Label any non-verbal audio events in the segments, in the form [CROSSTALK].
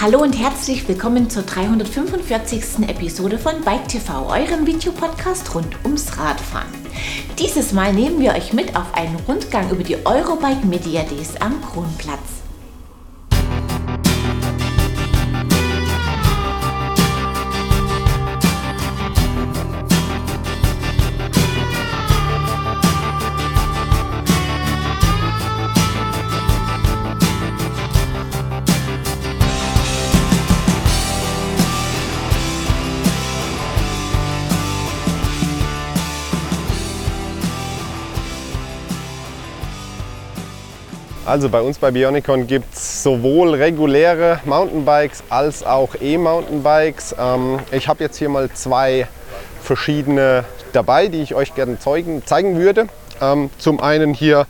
Hallo und herzlich willkommen zur 345. Episode von Bike TV, eurem Videopodcast rund ums Radfahren. Dieses Mal nehmen wir euch mit auf einen Rundgang über die Eurobike Media Days am Kronplatz. Also bei uns bei Bionicon gibt es sowohl reguläre Mountainbikes als auch E-Mountainbikes. Ähm, ich habe jetzt hier mal zwei verschiedene dabei, die ich euch gerne zeigen, zeigen würde. Ähm, zum einen hier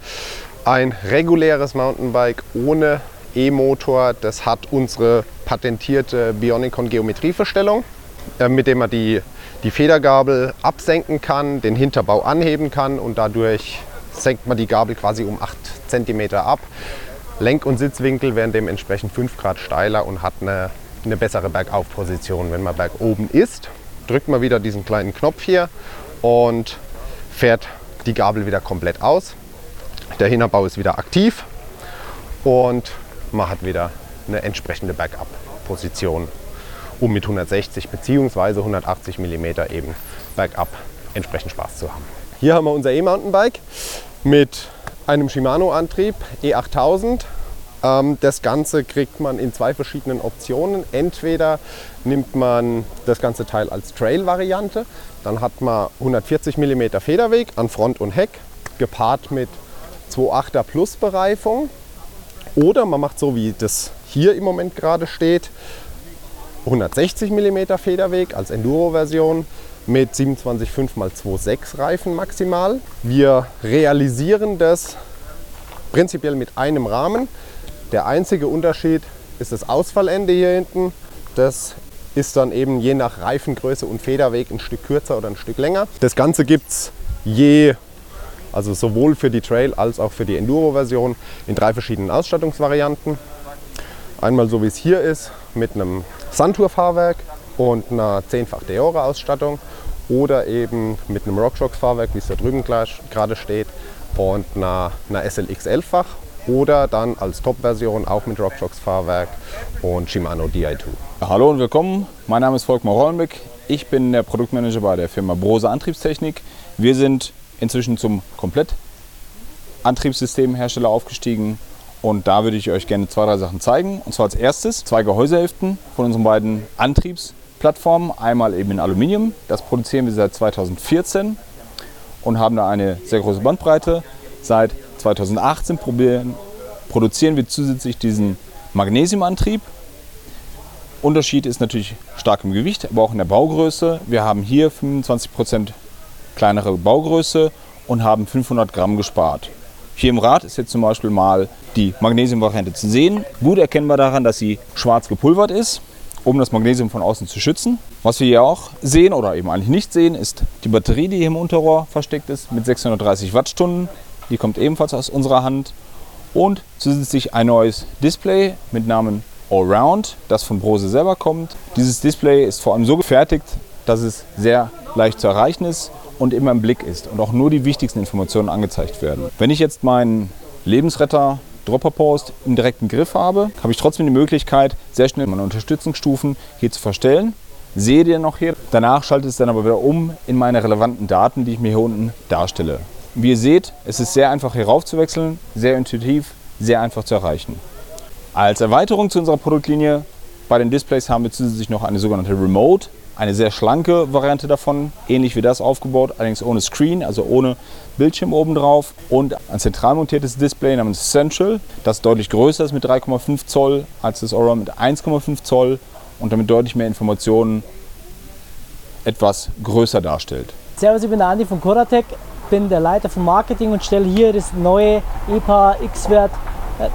ein reguläres Mountainbike ohne E-Motor. Das hat unsere patentierte Bionicon Geometrieverstellung, äh, mit dem man die, die Federgabel absenken kann, den Hinterbau anheben kann und dadurch senkt man die Gabel quasi um 8 cm ab. Lenk- und Sitzwinkel werden dementsprechend 5 Grad steiler und hat eine, eine bessere Bergaufposition. Wenn man berg oben ist, drückt man wieder diesen kleinen Knopf hier und fährt die Gabel wieder komplett aus. Der Hinterbau ist wieder aktiv und man hat wieder eine entsprechende Bergab-Position, um mit 160 bzw. 180 mm eben bergab entsprechend Spaß zu haben. Hier haben wir unser E-Mountainbike mit einem Shimano-Antrieb E8000. Ähm, das Ganze kriegt man in zwei verschiedenen Optionen. Entweder nimmt man das ganze Teil als Trail-Variante, dann hat man 140 mm Federweg an Front und Heck, gepaart mit 2.8er Plus Bereifung. Oder man macht so, wie das hier im Moment gerade steht, 160 mm Federweg als Enduro-Version mit 27,5 x 2,6 Reifen maximal. Wir realisieren das prinzipiell mit einem Rahmen. Der einzige Unterschied ist das Ausfallende hier hinten. Das ist dann eben je nach Reifengröße und Federweg ein Stück kürzer oder ein Stück länger. Das Ganze gibt es je, also sowohl für die Trail als auch für die Enduro-Version in drei verschiedenen Ausstattungsvarianten. Einmal so wie es hier ist mit einem Suntour-Fahrwerk und einer 10-fach Deore-Ausstattung oder eben mit einem RockShox-Fahrwerk, wie es da drüben gerade steht, und einer, einer SLX 11-fach oder dann als Top-Version auch mit RockShox-Fahrwerk und Shimano Di2. Hallo und willkommen, mein Name ist Volkmar Rollenbeck. Ich bin der Produktmanager bei der Firma Brose Antriebstechnik. Wir sind inzwischen zum Komplett-Antriebssystemhersteller aufgestiegen und da würde ich euch gerne zwei, drei Sachen zeigen. Und zwar als erstes zwei Gehäusehälften von unseren beiden Antriebssystemen Plattformen. Einmal eben in Aluminium, das produzieren wir seit 2014 und haben da eine sehr große Bandbreite. Seit 2018 probieren, produzieren wir zusätzlich diesen Magnesiumantrieb. Unterschied ist natürlich stark im Gewicht, aber auch in der Baugröße. Wir haben hier 25% kleinere Baugröße und haben 500 Gramm gespart. Hier im Rad ist jetzt zum Beispiel mal die Magnesiumvariante zu sehen. Gut erkennbar daran, dass sie schwarz gepulvert ist um das Magnesium von außen zu schützen. Was wir hier auch sehen oder eben eigentlich nicht sehen, ist die Batterie, die hier im Unterrohr versteckt ist mit 630 Wattstunden. Die kommt ebenfalls aus unserer Hand. Und zusätzlich ein neues Display mit Namen Allround, das von Brose selber kommt. Dieses Display ist vor allem so gefertigt, dass es sehr leicht zu erreichen ist und immer im Blick ist und auch nur die wichtigsten Informationen angezeigt werden. Wenn ich jetzt meinen Lebensretter Dropperpost im direkten Griff habe, habe ich trotzdem die Möglichkeit, sehr schnell meine Unterstützungsstufen hier zu verstellen. Sehe den noch hier. Danach schaltet es dann aber wieder um in meine relevanten Daten, die ich mir hier unten darstelle. Wie ihr seht, es ist sehr einfach hier rauf zu wechseln, sehr intuitiv, sehr einfach zu erreichen. Als Erweiterung zu unserer Produktlinie bei den Displays haben wir zusätzlich noch eine sogenannte Remote eine sehr schlanke Variante davon, ähnlich wie das aufgebaut, allerdings ohne Screen, also ohne Bildschirm oben drauf und ein zentral montiertes Display namens Essential, das deutlich größer ist mit 3,5 Zoll als das Aura mit 1,5 Zoll und damit deutlich mehr Informationen etwas größer darstellt. Servus, ich bin der Andi von Coratec, bin der Leiter von Marketing und stelle hier das neue EPA X-Wert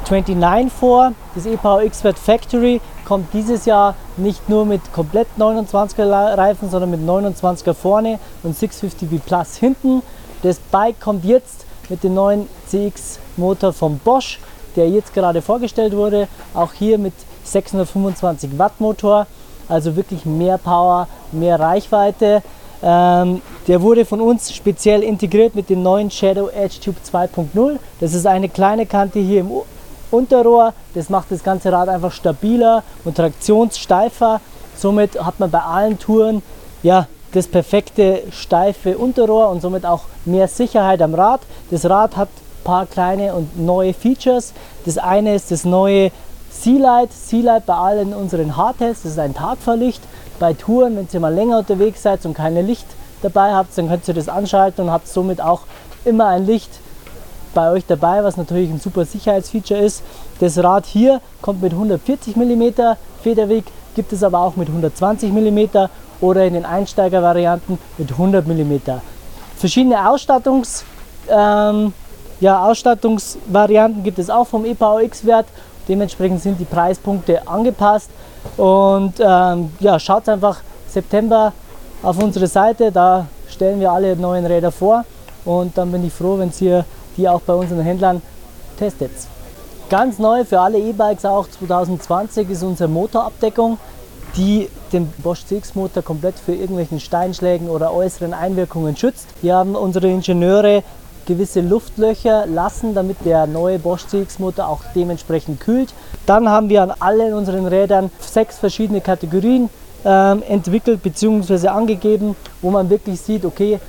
29 vor. Das EPA X-Wert Factory kommt dieses Jahr nicht nur mit komplett 29er Reifen, sondern mit 29er vorne und 650B Plus hinten. Das Bike kommt jetzt mit dem neuen CX Motor von Bosch, der jetzt gerade vorgestellt wurde. Auch hier mit 625 Watt Motor, also wirklich mehr Power, mehr Reichweite. Ähm, der wurde von uns speziell integriert mit dem neuen Shadow Edge Tube 2.0. Das ist eine kleine Kante hier im Unterrohr. Das macht das ganze Rad einfach stabiler und traktionssteifer. Somit hat man bei allen Touren ja, das perfekte steife Unterrohr und somit auch mehr Sicherheit am Rad. Das Rad hat ein paar kleine und neue Features. Das eine ist das neue Sea-Light. Sea-Light bei allen unseren Hardtails, das ist ein Tagfahrlicht. Bei Touren, wenn ihr mal länger unterwegs seid und keine Licht dabei habt, dann könnt ihr das anschalten und habt somit auch immer ein Licht bei euch dabei, was natürlich ein super Sicherheitsfeature ist. Das Rad hier kommt mit 140 mm Federweg, gibt es aber auch mit 120 mm oder in den Einsteigervarianten mit 100 mm. Verschiedene Ausstattungs, ähm, ja, Ausstattungsvarianten gibt es auch vom EPAU-X-Wert. Dementsprechend sind die Preispunkte angepasst. Und ähm, ja, schaut einfach September auf unsere Seite, da stellen wir alle neuen Räder vor. Und dann bin ich froh, wenn ihr die auch bei unseren Händlern testet. Ganz neu für alle E-Bikes auch 2020 ist unsere Motorabdeckung, die den Bosch CX-Motor komplett für irgendwelchen Steinschlägen oder äußeren Einwirkungen schützt. Hier haben unsere Ingenieure gewisse Luftlöcher lassen, damit der neue Bosch CX-Motor auch dementsprechend kühlt. Dann haben wir an allen unseren Rädern sechs verschiedene Kategorien ähm, entwickelt bzw. angegeben, wo man wirklich sieht, okay,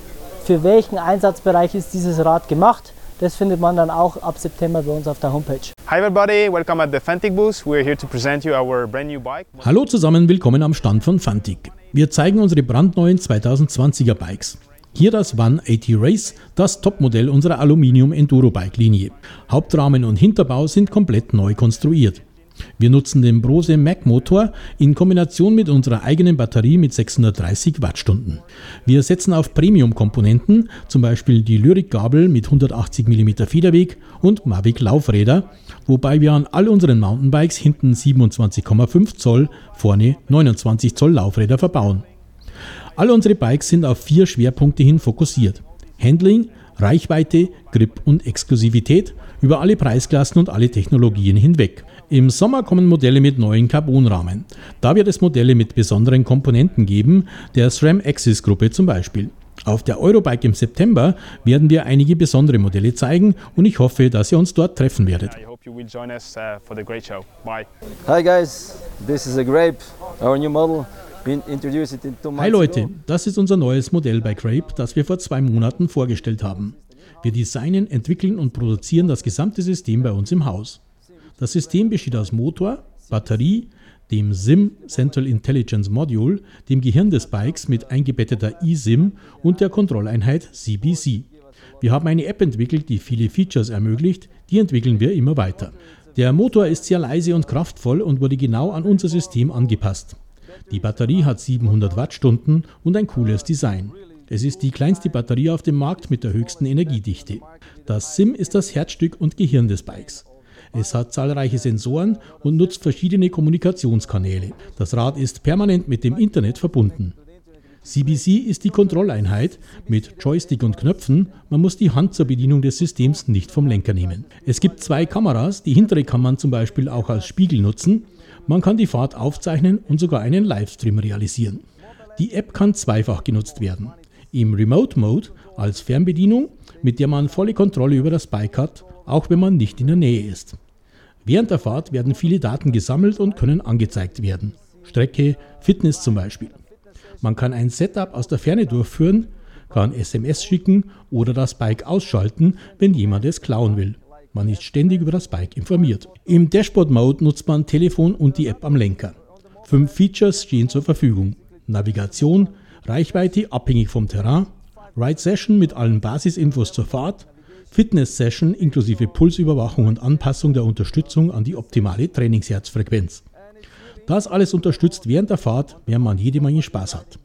für welchen Einsatzbereich ist dieses Rad gemacht. Das findet man dann auch ab September bei uns auf der Homepage. Hi everybody, welcome at the Fantic booth. We're here to present you our brand new bike. Hallo zusammen, willkommen am Stand von Fantic. Wir zeigen unsere brandneuen 2020er Bikes. Hier das One 80 Race, das Topmodell unserer Aluminium Enduro Bike Linie. Hauptrahmen und Hinterbau sind komplett neu konstruiert. Wir nutzen den Brose Mac Motor in Kombination mit unserer eigenen Batterie mit 630 Wattstunden. Wir setzen auf Premium-Komponenten, zum Beispiel die Lyric-Gabel mit 180 mm Federweg und Mavic Laufräder, wobei wir an all unseren Mountainbikes hinten 27,5 Zoll, vorne 29 Zoll Laufräder verbauen. All unsere Bikes sind auf vier Schwerpunkte hin fokussiert. Handling, Reichweite, Grip und Exklusivität über alle Preisklassen und alle Technologien hinweg. Im Sommer kommen Modelle mit neuen Carbonrahmen. Da wird es Modelle mit besonderen Komponenten geben, der SRAM Axis Gruppe zum Beispiel. Auf der Eurobike im September werden wir einige besondere Modelle zeigen und ich hoffe, dass ihr uns dort treffen werdet. Uh, Hi guys, this is a Grape, our new model. Hi Leute, das ist unser neues Modell bei Grape, das wir vor zwei Monaten vorgestellt haben. Wir designen, entwickeln und produzieren das gesamte System bei uns im Haus. Das System besteht aus Motor, Batterie, dem SIM Central Intelligence Module, dem Gehirn des Bikes mit eingebetteter eSIM und der Kontrolleinheit CBC. Wir haben eine App entwickelt, die viele Features ermöglicht, die entwickeln wir immer weiter. Der Motor ist sehr leise und kraftvoll und wurde genau an unser System angepasst. Die Batterie hat 700 Wattstunden und ein cooles Design. Es ist die kleinste Batterie auf dem Markt mit der höchsten Energiedichte. Das SIM ist das Herzstück und Gehirn des Bikes. Es hat zahlreiche Sensoren und nutzt verschiedene Kommunikationskanäle. Das Rad ist permanent mit dem Internet verbunden. CBC ist die Kontrolleinheit mit Joystick und Knöpfen. Man muss die Hand zur Bedienung des Systems nicht vom Lenker nehmen. Es gibt zwei Kameras. Die hintere kann man zum Beispiel auch als Spiegel nutzen. Man kann die Fahrt aufzeichnen und sogar einen Livestream realisieren. Die App kann zweifach genutzt werden. Im Remote Mode als Fernbedienung, mit der man volle Kontrolle über das Bike hat, auch wenn man nicht in der Nähe ist. Während der Fahrt werden viele Daten gesammelt und können angezeigt werden. Strecke, Fitness zum Beispiel. Man kann ein Setup aus der Ferne durchführen, kann SMS schicken oder das Bike ausschalten, wenn jemand es klauen will. Man ist ständig über das Bike informiert. Im Dashboard-Mode nutzt man Telefon und die App am Lenker. Fünf Features stehen zur Verfügung. Navigation, Reichweite abhängig vom Terrain, Ride Session mit allen Basisinfos zur Fahrt, Fitness-Session inklusive Pulsüberwachung und Anpassung der Unterstützung an die optimale Trainingsherzfrequenz. Das alles unterstützt während der Fahrt, während man jede Menge Spaß hat.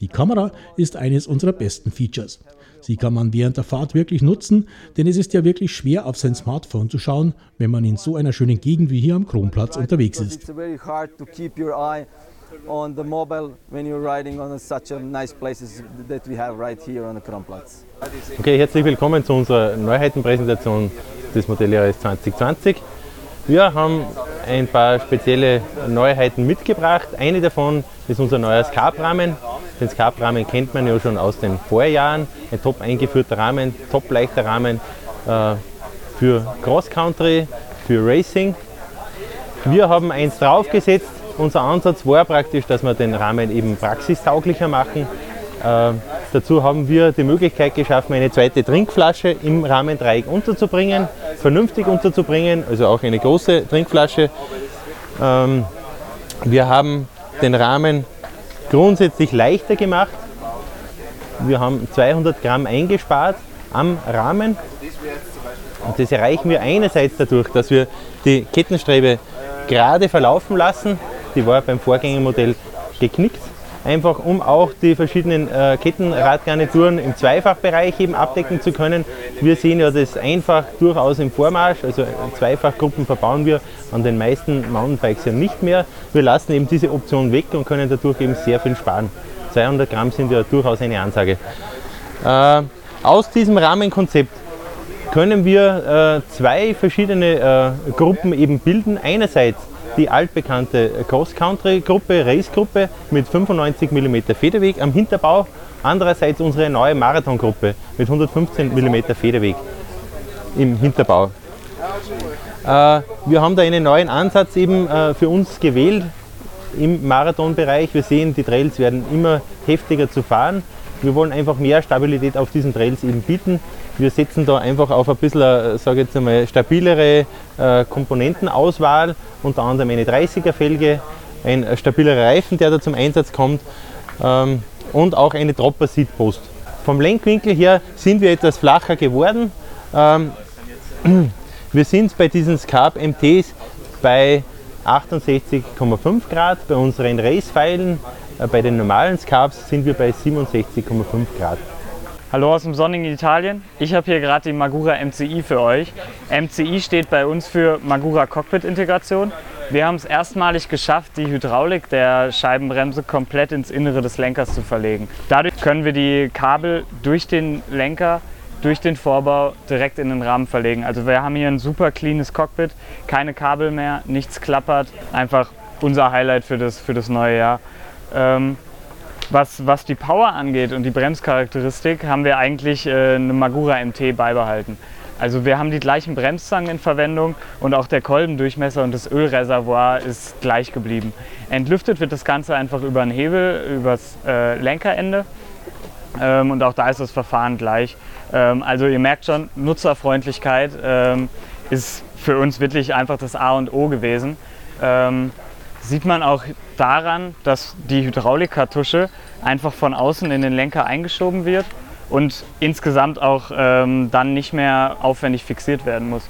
Die Kamera ist eines unserer besten Features. Sie kann man während der Fahrt wirklich nutzen, denn es ist ja wirklich schwer auf sein Smartphone zu schauen, wenn man in so einer schönen Gegend wie hier am Kronplatz unterwegs ist on the mobile when you're riding on such a nice places that we have right here on the Kronplatz. Okay, herzlich willkommen zu unserer Neuheitenpräsentation des Modelljahres 2020. Wir haben ein paar spezielle Neuheiten mitgebracht. Eine davon ist unser neuer Scarp-Rahmen. Den Scarp-Rahmen kennt man ja schon aus den Vorjahren. Ein top eingeführter Rahmen, top leichter Rahmen äh, für Cross-Country, für Racing. Wir haben eins draufgesetzt. Unser Ansatz war praktisch, dass wir den Rahmen eben praxistauglicher machen. Äh, dazu haben wir die Möglichkeit geschaffen, eine zweite Trinkflasche im Rahmendreieck unterzubringen, vernünftig unterzubringen, also auch eine große Trinkflasche. Ähm, wir haben den Rahmen grundsätzlich leichter gemacht. Wir haben 200 Gramm eingespart am Rahmen. Und das erreichen wir einerseits dadurch, dass wir die Kettenstrebe gerade verlaufen lassen. Die war beim Vorgängermodell geknickt einfach um auch die verschiedenen äh, Kettenradgarnituren im Zweifachbereich eben abdecken zu können. Wir sehen ja das einfach durchaus im Vormarsch, also Zweifachgruppen verbauen wir an den meisten Mountainbikes ja nicht mehr. Wir lassen eben diese Option weg und können dadurch eben sehr viel sparen. 200 Gramm sind ja durchaus eine Ansage. Äh, aus diesem Rahmenkonzept können wir äh, zwei verschiedene äh, Gruppen eben bilden. Einerseits die altbekannte Cross-Country-Gruppe, Race-Gruppe mit 95 mm Federweg am Hinterbau. Andererseits unsere neue Marathon-Gruppe mit 115 mm Federweg im Hinterbau. Äh, wir haben da einen neuen Ansatz eben äh, für uns gewählt im Marathonbereich. Wir sehen, die Trails werden immer heftiger zu fahren. Wir wollen einfach mehr Stabilität auf diesen Trails eben bieten. Wir setzen da einfach auf ein bisschen, äh, sage jetzt einmal, stabilere äh, Komponentenauswahl, unter anderem eine 30er Felge, ein stabilerer Reifen, der da zum Einsatz kommt ähm, und auch eine Dropper Seatpost. Vom Lenkwinkel her sind wir etwas flacher geworden. Ähm, [CLEARS THROAT] wir sind bei diesen Scarp MTs bei 68,5 Grad, bei unseren Race-Pfeilen, bei den normalen Scarps sind wir bei 67,5 Grad. Hallo aus dem sonnigen Italien. Ich habe hier gerade die Magura MCI für euch. MCI steht bei uns für Magura Cockpit Integration. Wir haben es erstmalig geschafft, die Hydraulik der Scheibenbremse komplett ins Innere des Lenkers zu verlegen. Dadurch können wir die Kabel durch den Lenker, durch den Vorbau direkt in den Rahmen verlegen. Also wir haben hier ein super cleanes Cockpit, keine Kabel mehr, nichts klappert. Einfach unser Highlight für das, für das neue Jahr. Ähm, was, was die Power angeht und die Bremscharakteristik, haben wir eigentlich äh, eine Magura MT beibehalten. Also wir haben die gleichen Bremszangen in Verwendung und auch der Kolbendurchmesser und das Ölreservoir ist gleich geblieben. Entlüftet wird das Ganze einfach über einen Hebel, übers äh, Lenkerende ähm, und auch da ist das Verfahren gleich. Ähm, also ihr merkt schon, Nutzerfreundlichkeit ähm, ist für uns wirklich einfach das A und O gewesen. Sieht man auch daran, dass die Hydraulikkartusche einfach von außen in den Lenker eingeschoben wird und insgesamt auch ähm, dann nicht mehr aufwendig fixiert werden muss.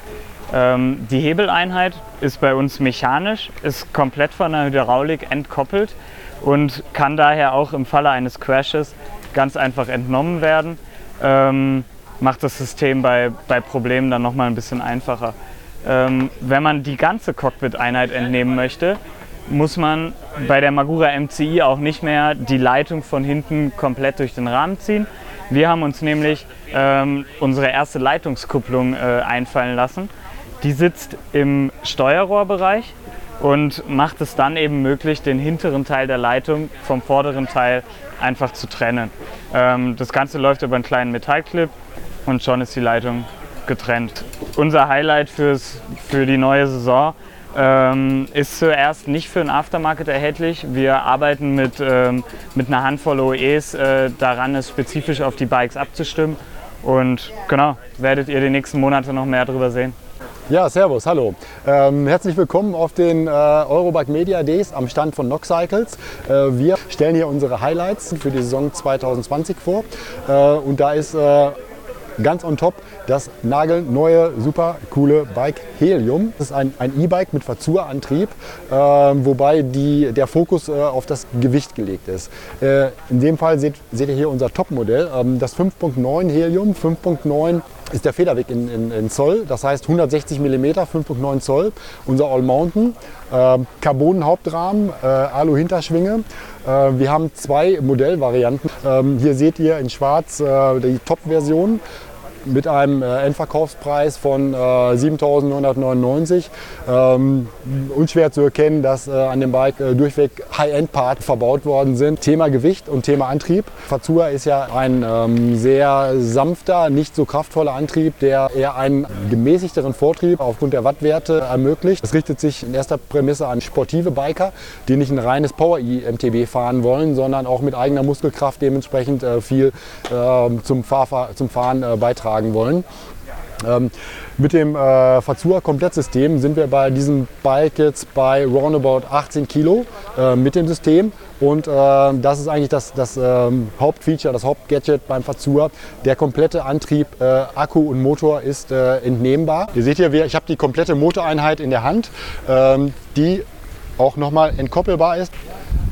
Ähm, die Hebeleinheit ist bei uns mechanisch, ist komplett von der Hydraulik entkoppelt und kann daher auch im Falle eines Crashes ganz einfach entnommen werden. Ähm, macht das System bei, bei Problemen dann nochmal ein bisschen einfacher. Ähm, wenn man die ganze Cockpit-Einheit entnehmen möchte, muss man bei der Magura MCI auch nicht mehr die Leitung von hinten komplett durch den Rahmen ziehen. Wir haben uns nämlich ähm, unsere erste Leitungskupplung äh, einfallen lassen. Die sitzt im Steuerrohrbereich und macht es dann eben möglich, den hinteren Teil der Leitung vom vorderen Teil einfach zu trennen. Ähm, das Ganze läuft über einen kleinen Metallclip und schon ist die Leitung getrennt. Unser Highlight fürs, für die neue Saison ähm, ist zuerst nicht für den Aftermarket erhältlich. Wir arbeiten mit, ähm, mit einer Handvoll OEs äh, daran, es spezifisch auf die Bikes abzustimmen. Und genau, werdet ihr die nächsten Monate noch mehr darüber sehen. Ja, servus, hallo. Ähm, herzlich willkommen auf den äh, Eurobike Media Days am Stand von Nox Cycles. Äh, wir stellen hier unsere Highlights für die Saison 2020 vor. Äh, und da ist äh, ganz on top das nagelneue, super coole Bike Helium. Das ist ein E-Bike mit Verzurantrieb, äh, wobei die, der Fokus äh, auf das Gewicht gelegt ist. Äh, in dem Fall seht, seht, ihr hier unser Topmodell, ähm, das 5.9 Helium. 5.9 ist der Federweg in, in, in, Zoll, das heißt 160 mm, 5.9 Zoll. Unser All Mountain, äh, Carbon-Hauptrahmen, äh, Alu-Hinterschwinge. Äh, wir haben zwei Modellvarianten. Ähm, hier seht ihr in schwarz äh, die Top-Version mit einem äh, Endverkaufspreis von äh, 7.999. Ähm, unschwer zu erkennen, dass äh, an dem Bike äh, durchweg High-End-Part verbaut worden sind. Thema Gewicht und Thema Antrieb. Fazua ist ja ein ähm, sehr sanfter, nicht so kraftvoller Antrieb, der eher einen gemäßigteren Vortrieb aufgrund der Wattwerte ermöglicht. Es richtet sich in erster Prämisse an sportive Biker, die nicht ein reines Power-E-MTB fahren wollen, sondern auch mit eigener Muskelkraft dementsprechend äh, viel äh, zum, Fahr zum Fahren äh, beitragen wollen. Ähm, mit dem äh, Fazua Komplettsystem sind wir bei diesem Bike jetzt bei roundabout 18 Kilo äh, mit dem System und äh, das ist eigentlich das, das ähm, Hauptfeature, das Hauptgadget beim Fazua. Der komplette Antrieb, äh, Akku und Motor ist äh, entnehmbar. Ihr seht hier, ich habe die komplette Motoreinheit in der Hand, ähm, die auch nochmal entkoppelbar ist.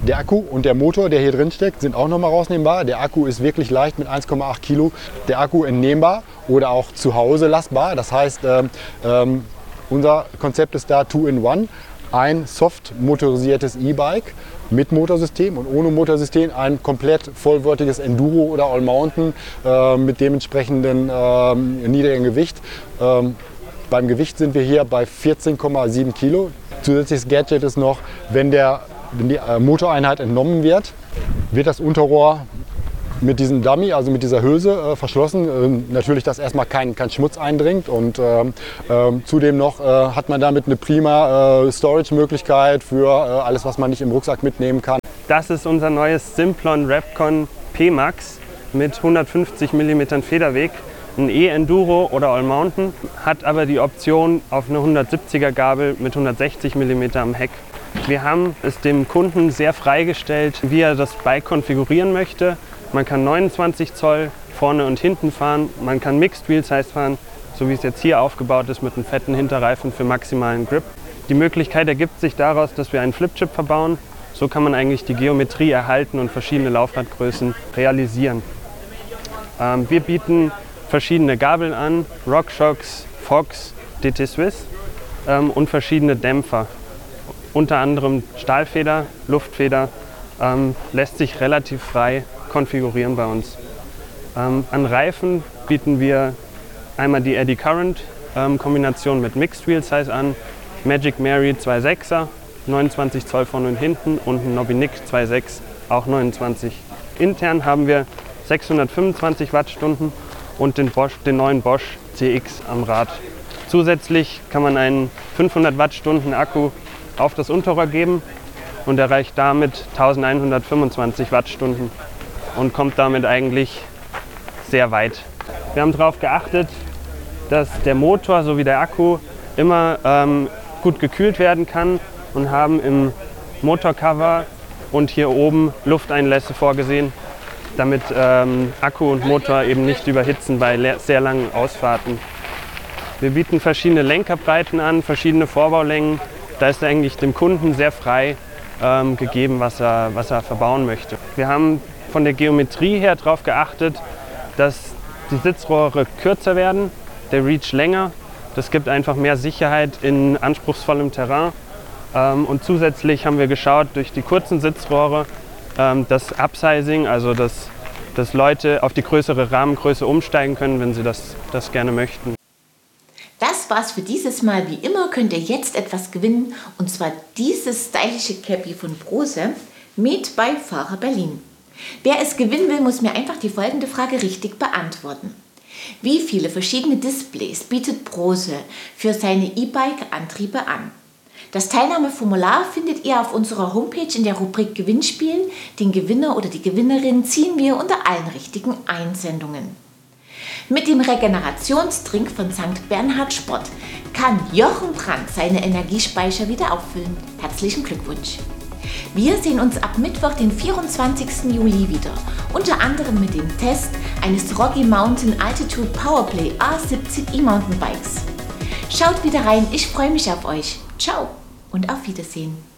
Der Akku und der Motor, der hier drin steckt, sind auch nochmal rausnehmbar. Der Akku ist wirklich leicht mit 1,8 Kilo. Der Akku entnehmbar oder auch zu Hause lastbar. Das heißt, ähm, ähm, unser Konzept ist da Two-in-One. Ein soft motorisiertes E-Bike mit Motorsystem und ohne Motorsystem ein komplett vollwertiges Enduro oder All-Mountain äh, mit dementsprechenden äh, niedrigen Gewicht. Ähm, beim Gewicht sind wir hier bei 14,7 Kilo. Zusätzliches Gadget ist noch, wenn, der, wenn die äh, Motoreinheit entnommen wird, wird das Unterrohr mit diesem Dummy, also mit dieser Hülse äh, verschlossen. Äh, natürlich, dass erstmal kein, kein Schmutz eindringt und ähm, äh, zudem noch äh, hat man damit eine prima äh, Storage-Möglichkeit für äh, alles, was man nicht im Rucksack mitnehmen kann. Das ist unser neues Simplon Repcon P-Max mit 150 mm Federweg. Ein E-Enduro oder All-Mountain hat aber die Option auf eine 170er Gabel mit 160 mm am Heck. Wir haben es dem Kunden sehr freigestellt, wie er das Bike konfigurieren möchte. Man kann 29 Zoll vorne und hinten fahren, man kann Mixed Wheel Size fahren, so wie es jetzt hier aufgebaut ist mit einem fetten Hinterreifen für maximalen Grip. Die Möglichkeit ergibt sich daraus, dass wir einen Flipchip verbauen. So kann man eigentlich die Geometrie erhalten und verschiedene Laufradgrößen realisieren. Ähm, wir bieten verschiedene Gabeln an, RockShox, Fox, DT Swiss ähm, und verschiedene Dämpfer. Unter anderem Stahlfeder, Luftfeder, ähm, lässt sich relativ frei konfigurieren bei uns. Ähm, an Reifen bieten wir einmal die Eddy Current ähm, Kombination mit Mixed Wheel Size an, Magic Mary 2.6er, 29 Zoll vorne und hinten und ein Nobby Nick 2.6, auch 29. Intern haben wir 625 Wattstunden und den, Bosch, den neuen Bosch CX am Rad. Zusätzlich kann man einen 500 Wattstunden Akku auf das Unterrohr geben und erreicht damit 1125 Wattstunden und kommt damit eigentlich sehr weit. Wir haben darauf geachtet, dass der Motor sowie der Akku immer ähm, gut gekühlt werden kann und haben im Motorcover und hier oben Lufteinlässe vorgesehen, damit ähm, Akku und Motor eben nicht überhitzen bei sehr langen Ausfahrten. Wir bieten verschiedene Lenkerbreiten an, verschiedene Vorbaulängen. Da ist eigentlich dem Kunden sehr frei ähm, gegeben, was er, was er verbauen möchte. Wir haben von der Geometrie her darauf geachtet, dass die Sitzrohre kürzer werden, der Reach länger. Das gibt einfach mehr Sicherheit in anspruchsvollem Terrain. Ähm, und zusätzlich haben wir geschaut, durch die kurzen Sitzrohre ähm, das Upsizing, also dass, dass Leute auf die größere Rahmengröße umsteigen können, wenn sie das, das gerne möchten. War's für dieses Mal. Wie immer könnt ihr jetzt etwas gewinnen und zwar dieses stylische Cappy von Brose mit bei Fahrer Berlin. Wer es gewinnen will, muss mir einfach die folgende Frage richtig beantworten. Wie viele verschiedene Displays bietet Brose für seine E-Bike-Antriebe an? Das Teilnahmeformular findet ihr auf unserer Homepage in der Rubrik Gewinnspiel. Den Gewinner oder die Gewinnerin ziehen wir unter allen richtigen Einsendungen. Mit dem Regenerationstrink von St. Bernhard Sport kann Jochen Brandt seine Energiespeicher wieder auffüllen. Herzlichen Glückwunsch! Wir sehen uns ab Mittwoch, den 24. Juli wieder, unter anderem mit dem Test eines Rocky Mountain Altitude Powerplay A70 E-Mountainbikes. Schaut wieder rein, ich freue mich auf euch. Ciao und auf Wiedersehen.